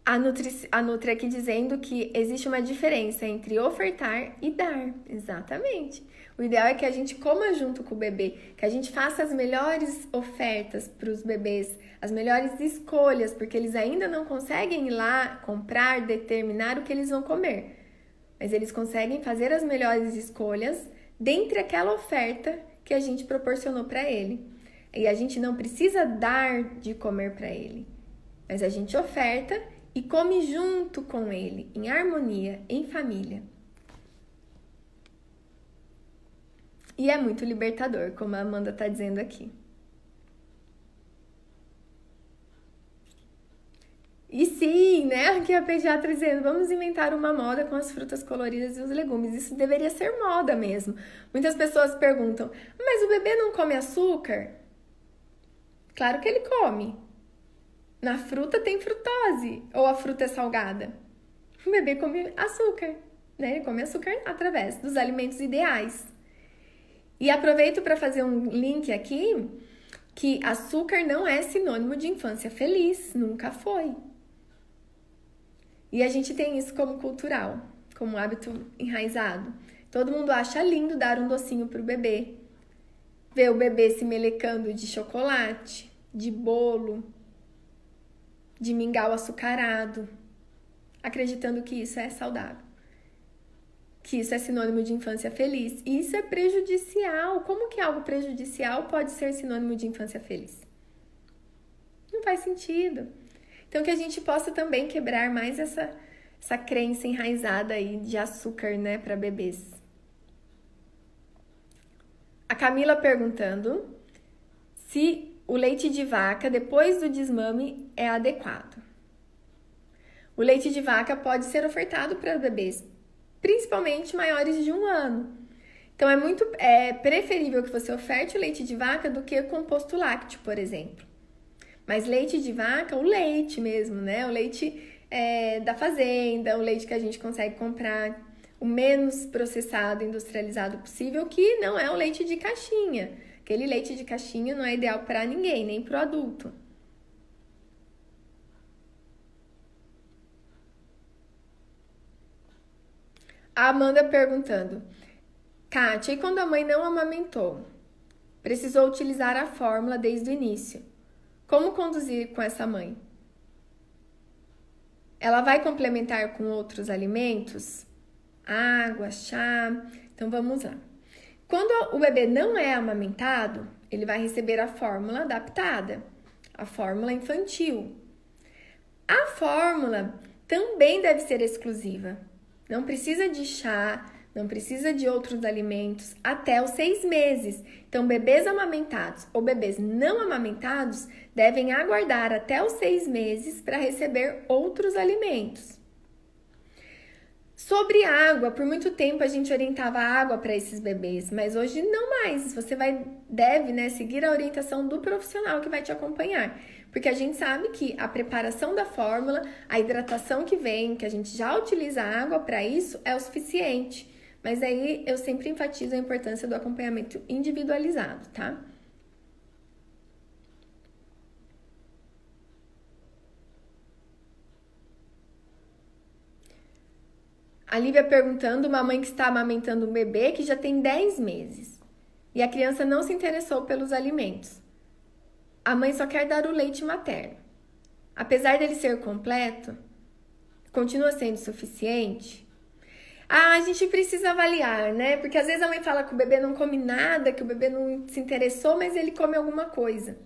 A Nutri, a Nutri aqui dizendo que existe uma diferença entre ofertar e dar. Exatamente. O ideal é que a gente coma junto com o bebê, que a gente faça as melhores ofertas para os bebês, as melhores escolhas, porque eles ainda não conseguem ir lá comprar, determinar o que eles vão comer. Mas eles conseguem fazer as melhores escolhas dentre aquela oferta que a gente proporcionou para ele. E a gente não precisa dar de comer para ele, mas a gente oferta e come junto com ele, em harmonia, em família. E é muito libertador, como a Amanda está dizendo aqui. E sim, né? Aqui a pediatra dizendo, vamos inventar uma moda com as frutas coloridas e os legumes. Isso deveria ser moda mesmo. Muitas pessoas perguntam, mas o bebê não come açúcar? Claro que ele come. Na fruta tem frutose ou a fruta é salgada. O bebê come açúcar, né? Ele come açúcar através dos alimentos ideais. E aproveito para fazer um link aqui que açúcar não é sinônimo de infância feliz, nunca foi. E a gente tem isso como cultural, como hábito enraizado. Todo mundo acha lindo dar um docinho pro bebê. Ver o bebê se melecando de chocolate, de bolo, de mingau açucarado, acreditando que isso é saudável. Que isso é sinônimo de infância feliz. E isso é prejudicial. Como que algo prejudicial pode ser sinônimo de infância feliz? Não faz sentido. Então, que a gente possa também quebrar mais essa, essa crença enraizada aí de açúcar, né, para bebês. A Camila perguntando se o leite de vaca depois do desmame é adequado. O leite de vaca pode ser ofertado para bebês, principalmente maiores de um ano. Então é muito é preferível que você oferte o leite de vaca do que composto lácteo, por exemplo. Mas leite de vaca, o leite mesmo, né? O leite é, da fazenda, o leite que a gente consegue comprar o menos processado, industrializado possível, que não é o leite de caixinha. Aquele leite de caixinha não é ideal para ninguém, nem para o adulto. A Amanda perguntando: Kátia, e quando a mãe não amamentou? Precisou utilizar a fórmula desde o início. Como conduzir com essa mãe? Ela vai complementar com outros alimentos? Água, chá. Então vamos lá. Quando o bebê não é amamentado, ele vai receber a fórmula adaptada, a fórmula infantil. A fórmula também deve ser exclusiva. Não precisa de chá, não precisa de outros alimentos até os seis meses. Então, bebês amamentados ou bebês não amamentados devem aguardar até os seis meses para receber outros alimentos. Sobre água, por muito tempo a gente orientava água para esses bebês, mas hoje não mais. Você vai deve, né, seguir a orientação do profissional que vai te acompanhar, porque a gente sabe que a preparação da fórmula, a hidratação que vem, que a gente já utiliza água para isso é o suficiente. Mas aí eu sempre enfatizo a importância do acompanhamento individualizado, tá? A Lívia perguntando, uma mãe que está amamentando um bebê que já tem 10 meses e a criança não se interessou pelos alimentos. A mãe só quer dar o leite materno. Apesar dele ser completo, continua sendo suficiente? Ah, a gente precisa avaliar, né? Porque às vezes a mãe fala que o bebê não come nada, que o bebê não se interessou, mas ele come alguma coisa.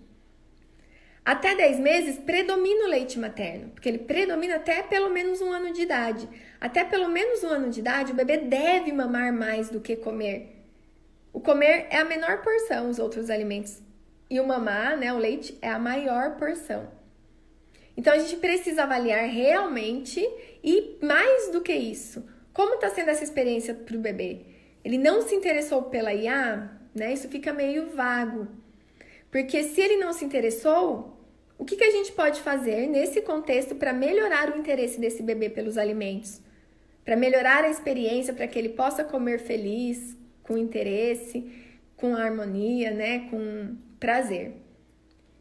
Até 10 meses predomina o leite materno, porque ele predomina até pelo menos um ano de idade. Até pelo menos um ano de idade, o bebê deve mamar mais do que comer. O comer é a menor porção, os outros alimentos. E o mamar, né, o leite, é a maior porção. Então a gente precisa avaliar realmente e mais do que isso como está sendo essa experiência para o bebê? Ele não se interessou pela IA, né? Isso fica meio vago. Porque se ele não se interessou, o que, que a gente pode fazer nesse contexto para melhorar o interesse desse bebê pelos alimentos? Para melhorar a experiência, para que ele possa comer feliz, com interesse, com harmonia, né? Com prazer.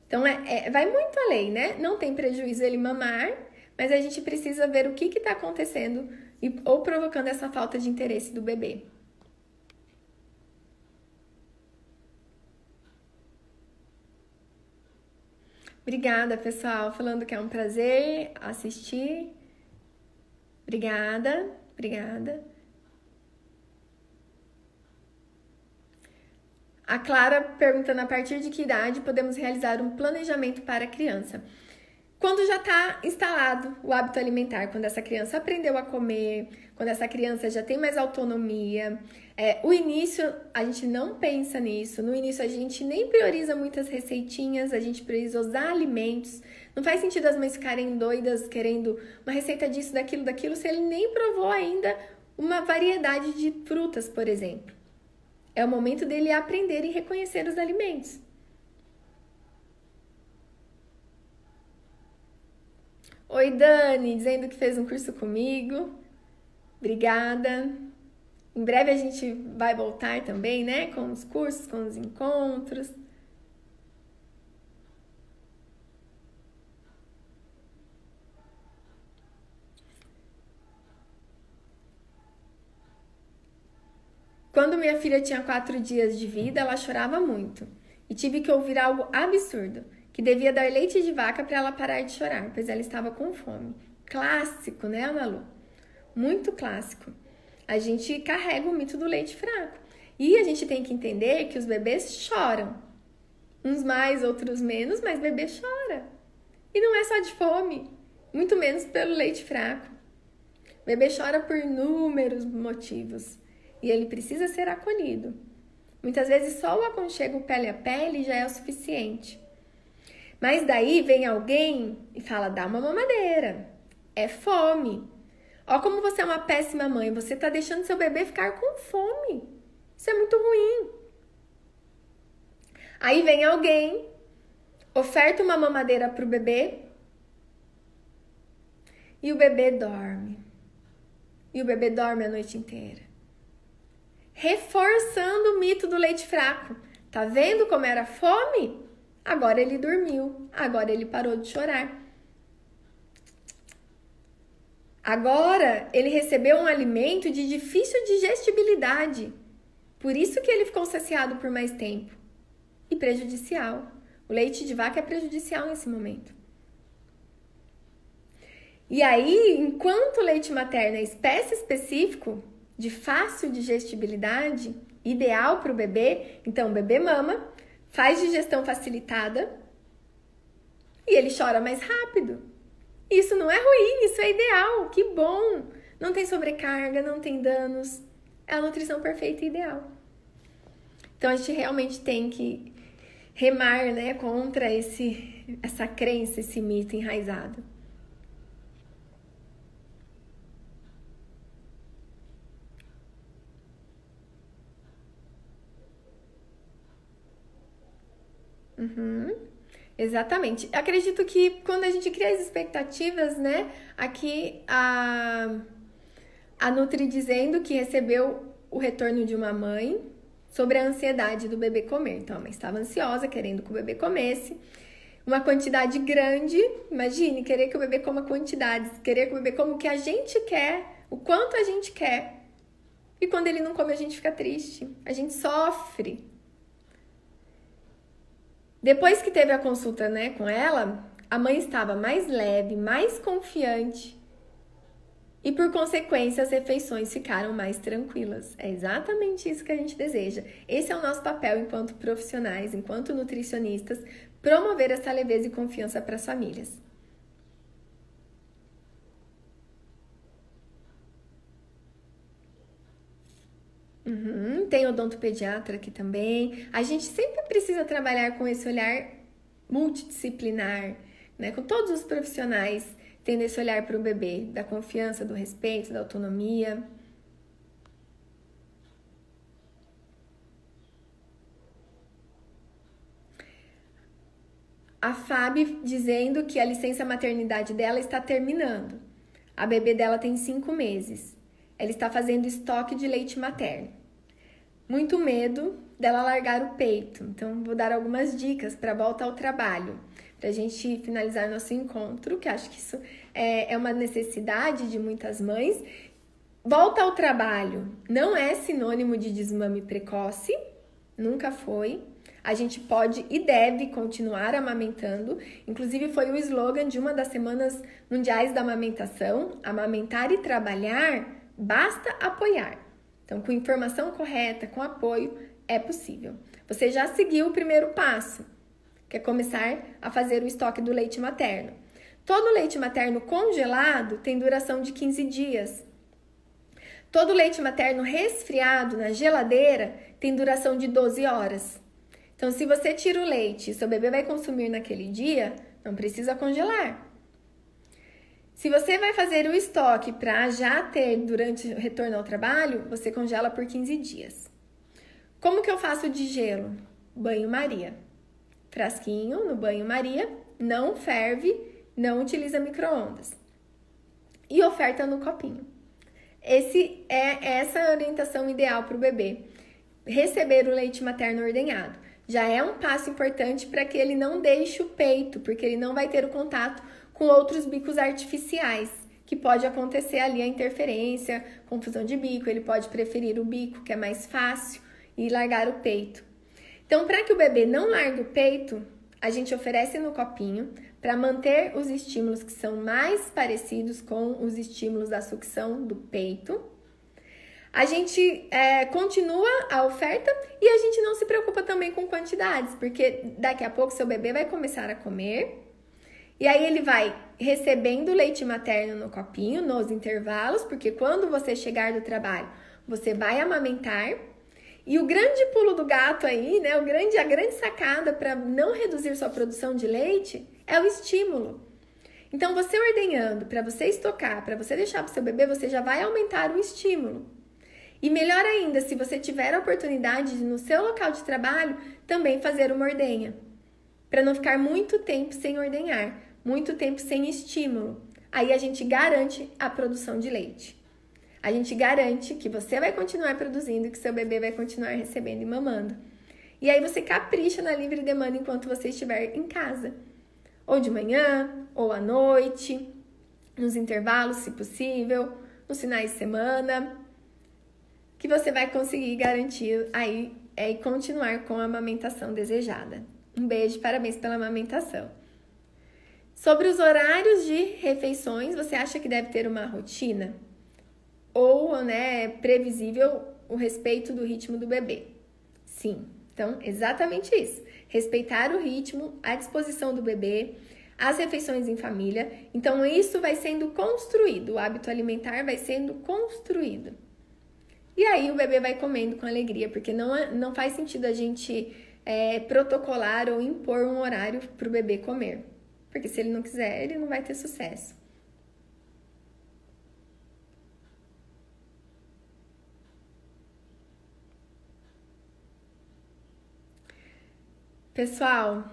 Então, é, é, vai muito além, né? Não tem prejuízo ele mamar, mas a gente precisa ver o que está acontecendo e, ou provocando essa falta de interesse do bebê. Obrigada, pessoal. Falando que é um prazer assistir. Obrigada, obrigada. A Clara perguntando a partir de que idade podemos realizar um planejamento para a criança. Quando já está instalado o hábito alimentar, quando essa criança aprendeu a comer, quando essa criança já tem mais autonomia. É, o início, a gente não pensa nisso. No início, a gente nem prioriza muitas receitinhas, a gente prioriza os alimentos. Não faz sentido as mães ficarem doidas querendo uma receita disso, daquilo, daquilo, se ele nem provou ainda uma variedade de frutas, por exemplo. É o momento dele aprender e reconhecer os alimentos. Oi, Dani, dizendo que fez um curso comigo. Obrigada. Em breve a gente vai voltar também, né? Com os cursos, com os encontros. Quando minha filha tinha quatro dias de vida, ela chorava muito e tive que ouvir algo absurdo, que devia dar leite de vaca para ela parar de chorar, pois ela estava com fome. Clássico, né, Ana Lu? Muito clássico. A gente carrega o mito do leite fraco. E a gente tem que entender que os bebês choram. Uns mais, outros menos, mas bebê chora. E não é só de fome, muito menos pelo leite fraco. Bebê chora por inúmeros motivos e ele precisa ser acolhido. Muitas vezes só o aconchego pele a pele já é o suficiente. Mas daí vem alguém e fala: dá uma mamadeira. É fome. Ó, como você é uma péssima mãe, você tá deixando seu bebê ficar com fome. Isso é muito ruim. Aí vem alguém, oferta uma mamadeira pro bebê e o bebê dorme. E o bebê dorme a noite inteira reforçando o mito do leite fraco. Tá vendo como era fome? Agora ele dormiu, agora ele parou de chorar. Agora ele recebeu um alimento de difícil digestibilidade. Por isso que ele ficou saciado por mais tempo. E prejudicial. O leite de vaca é prejudicial nesse momento. E aí, enquanto o leite materno é espécie específico, de fácil digestibilidade, ideal para o bebê. Então, o bebê mama, faz digestão facilitada e ele chora mais rápido. Isso não é ruim, isso é ideal, que bom! Não tem sobrecarga, não tem danos. É a nutrição perfeita e ideal. Então a gente realmente tem que remar, né, contra esse essa crença, esse mito enraizado. Uhum. Exatamente. Acredito que quando a gente cria as expectativas, né? Aqui a, a Nutri dizendo que recebeu o retorno de uma mãe sobre a ansiedade do bebê comer. Então, a mãe estava ansiosa, querendo que o bebê comesse. Uma quantidade grande, imagine, querer que o bebê coma quantidades, querer que o bebê coma o que a gente quer, o quanto a gente quer. E quando ele não come, a gente fica triste, a gente sofre. Depois que teve a consulta né, com ela, a mãe estava mais leve, mais confiante e, por consequência, as refeições ficaram mais tranquilas. É exatamente isso que a gente deseja. Esse é o nosso papel enquanto profissionais, enquanto nutricionistas, promover essa leveza e confiança para as famílias. Uhum, tem odontopediatra aqui também. A gente sempre precisa trabalhar com esse olhar multidisciplinar, né? Com todos os profissionais tendo esse olhar para o bebê, da confiança, do respeito, da autonomia. A Fábio dizendo que a licença maternidade dela está terminando. A bebê dela tem cinco meses ela está fazendo estoque de leite materno. Muito medo dela largar o peito. Então, vou dar algumas dicas para volta ao trabalho, para a gente finalizar nosso encontro, que acho que isso é, é uma necessidade de muitas mães. Volta ao trabalho não é sinônimo de desmame precoce, nunca foi. A gente pode e deve continuar amamentando. Inclusive, foi o slogan de uma das semanas mundiais da amamentação: amamentar e trabalhar Basta apoiar. Então, com informação correta, com apoio, é possível. Você já seguiu o primeiro passo, que é começar a fazer o estoque do leite materno. Todo leite materno congelado tem duração de 15 dias. Todo leite materno resfriado na geladeira tem duração de 12 horas. Então, se você tira o leite e seu bebê vai consumir naquele dia, não precisa congelar. Se você vai fazer o estoque para já ter durante o retorno ao trabalho, você congela por 15 dias. Como que eu faço de gelo? Banho-maria. Frasquinho no banho-maria, não ferve, não utiliza micro-ondas. E oferta no copinho. esse é essa orientação ideal para o bebê. Receber o leite materno ordenhado. Já é um passo importante para que ele não deixe o peito, porque ele não vai ter o contato com outros bicos artificiais, que pode acontecer ali a interferência, confusão de bico, ele pode preferir o bico, que é mais fácil, e largar o peito. Então, para que o bebê não largue o peito, a gente oferece no copinho para manter os estímulos que são mais parecidos com os estímulos da sucção do peito. A gente é, continua a oferta e a gente não se preocupa também com quantidades, porque daqui a pouco seu bebê vai começar a comer e aí ele vai recebendo leite materno no copinho, nos intervalos, porque quando você chegar do trabalho, você vai amamentar. E o grande pulo do gato aí, né, o grande, a grande sacada para não reduzir sua produção de leite é o estímulo. Então, você ordenhando para você estocar, para você deixar para o seu bebê, você já vai aumentar o estímulo. E melhor ainda, se você tiver a oportunidade de, no seu local de trabalho, também fazer uma ordenha, para não ficar muito tempo sem ordenhar muito tempo sem estímulo. Aí a gente garante a produção de leite. A gente garante que você vai continuar produzindo e que seu bebê vai continuar recebendo e mamando. E aí você capricha na livre demanda enquanto você estiver em casa. Ou de manhã, ou à noite, nos intervalos, se possível, nos finais de semana, que você vai conseguir garantir aí é, continuar com a amamentação desejada. Um beijo, parabéns pela amamentação. Sobre os horários de refeições, você acha que deve ter uma rotina? Ou, né, previsível o respeito do ritmo do bebê? Sim. Então, exatamente isso. Respeitar o ritmo, a disposição do bebê, as refeições em família. Então, isso vai sendo construído, o hábito alimentar vai sendo construído. E aí o bebê vai comendo com alegria, porque não, é, não faz sentido a gente é, protocolar ou impor um horário para o bebê comer. Porque se ele não quiser, ele não vai ter sucesso. Pessoal,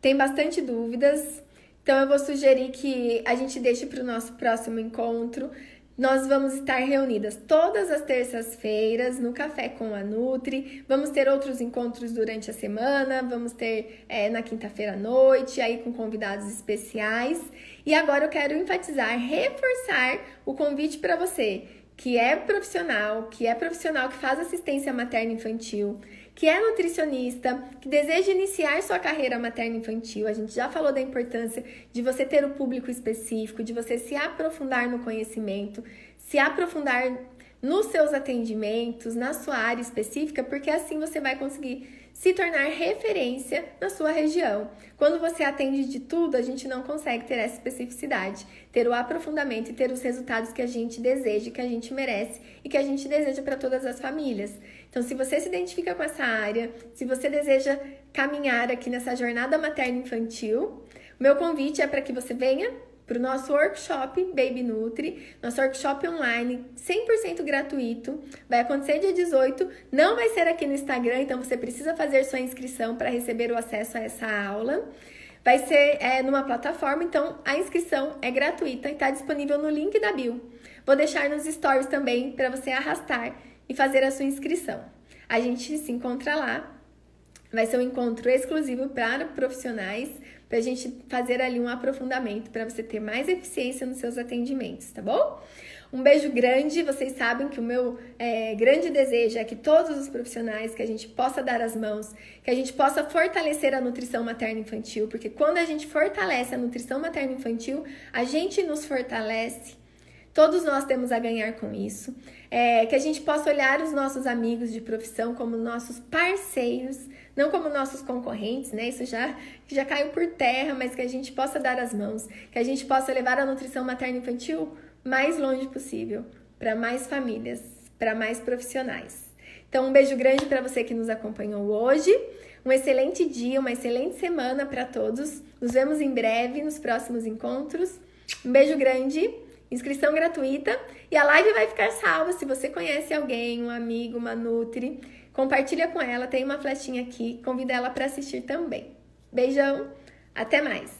tem bastante dúvidas, então eu vou sugerir que a gente deixe para o nosso próximo encontro nós vamos estar reunidas todas as terças-feiras no Café com a Nutri. Vamos ter outros encontros durante a semana, vamos ter é, na quinta-feira à noite, aí com convidados especiais. E agora eu quero enfatizar, reforçar o convite para você que é profissional, que é profissional que faz assistência materna infantil, que é nutricionista, que deseja iniciar sua carreira materno-infantil. A gente já falou da importância de você ter o um público específico, de você se aprofundar no conhecimento, se aprofundar nos seus atendimentos, na sua área específica, porque assim você vai conseguir se tornar referência na sua região. Quando você atende de tudo, a gente não consegue ter essa especificidade, ter o aprofundamento e ter os resultados que a gente deseja, que a gente merece e que a gente deseja para todas as famílias. Então, se você se identifica com essa área, se você deseja caminhar aqui nessa jornada materno-infantil, meu convite é para que você venha para o nosso workshop Baby Nutri, nosso workshop online 100% gratuito. Vai acontecer dia 18, não vai ser aqui no Instagram, então você precisa fazer sua inscrição para receber o acesso a essa aula. Vai ser é, numa plataforma, então a inscrição é gratuita e está disponível no link da bio. Vou deixar nos stories também para você arrastar e fazer a sua inscrição. A gente se encontra lá. Vai ser um encontro exclusivo para profissionais para a gente fazer ali um aprofundamento para você ter mais eficiência nos seus atendimentos, tá bom? Um beijo grande. Vocês sabem que o meu é, grande desejo é que todos os profissionais, que a gente possa dar as mãos, que a gente possa fortalecer a nutrição materno-infantil, porque quando a gente fortalece a nutrição materno-infantil, a gente nos fortalece. Todos nós temos a ganhar com isso. É, que a gente possa olhar os nossos amigos de profissão como nossos parceiros não como nossos concorrentes, né? Isso já, já caiu por terra, mas que a gente possa dar as mãos, que a gente possa levar a nutrição materna infantil mais longe possível, para mais famílias, para mais profissionais. Então, um beijo grande para você que nos acompanhou hoje. Um excelente dia, uma excelente semana para todos. Nos vemos em breve nos próximos encontros. Um beijo grande, inscrição gratuita e a live vai ficar salva se você conhece alguém, um amigo, uma Nutri Compartilha com ela, tem uma flechinha aqui, convida ela para assistir também. Beijão, até mais!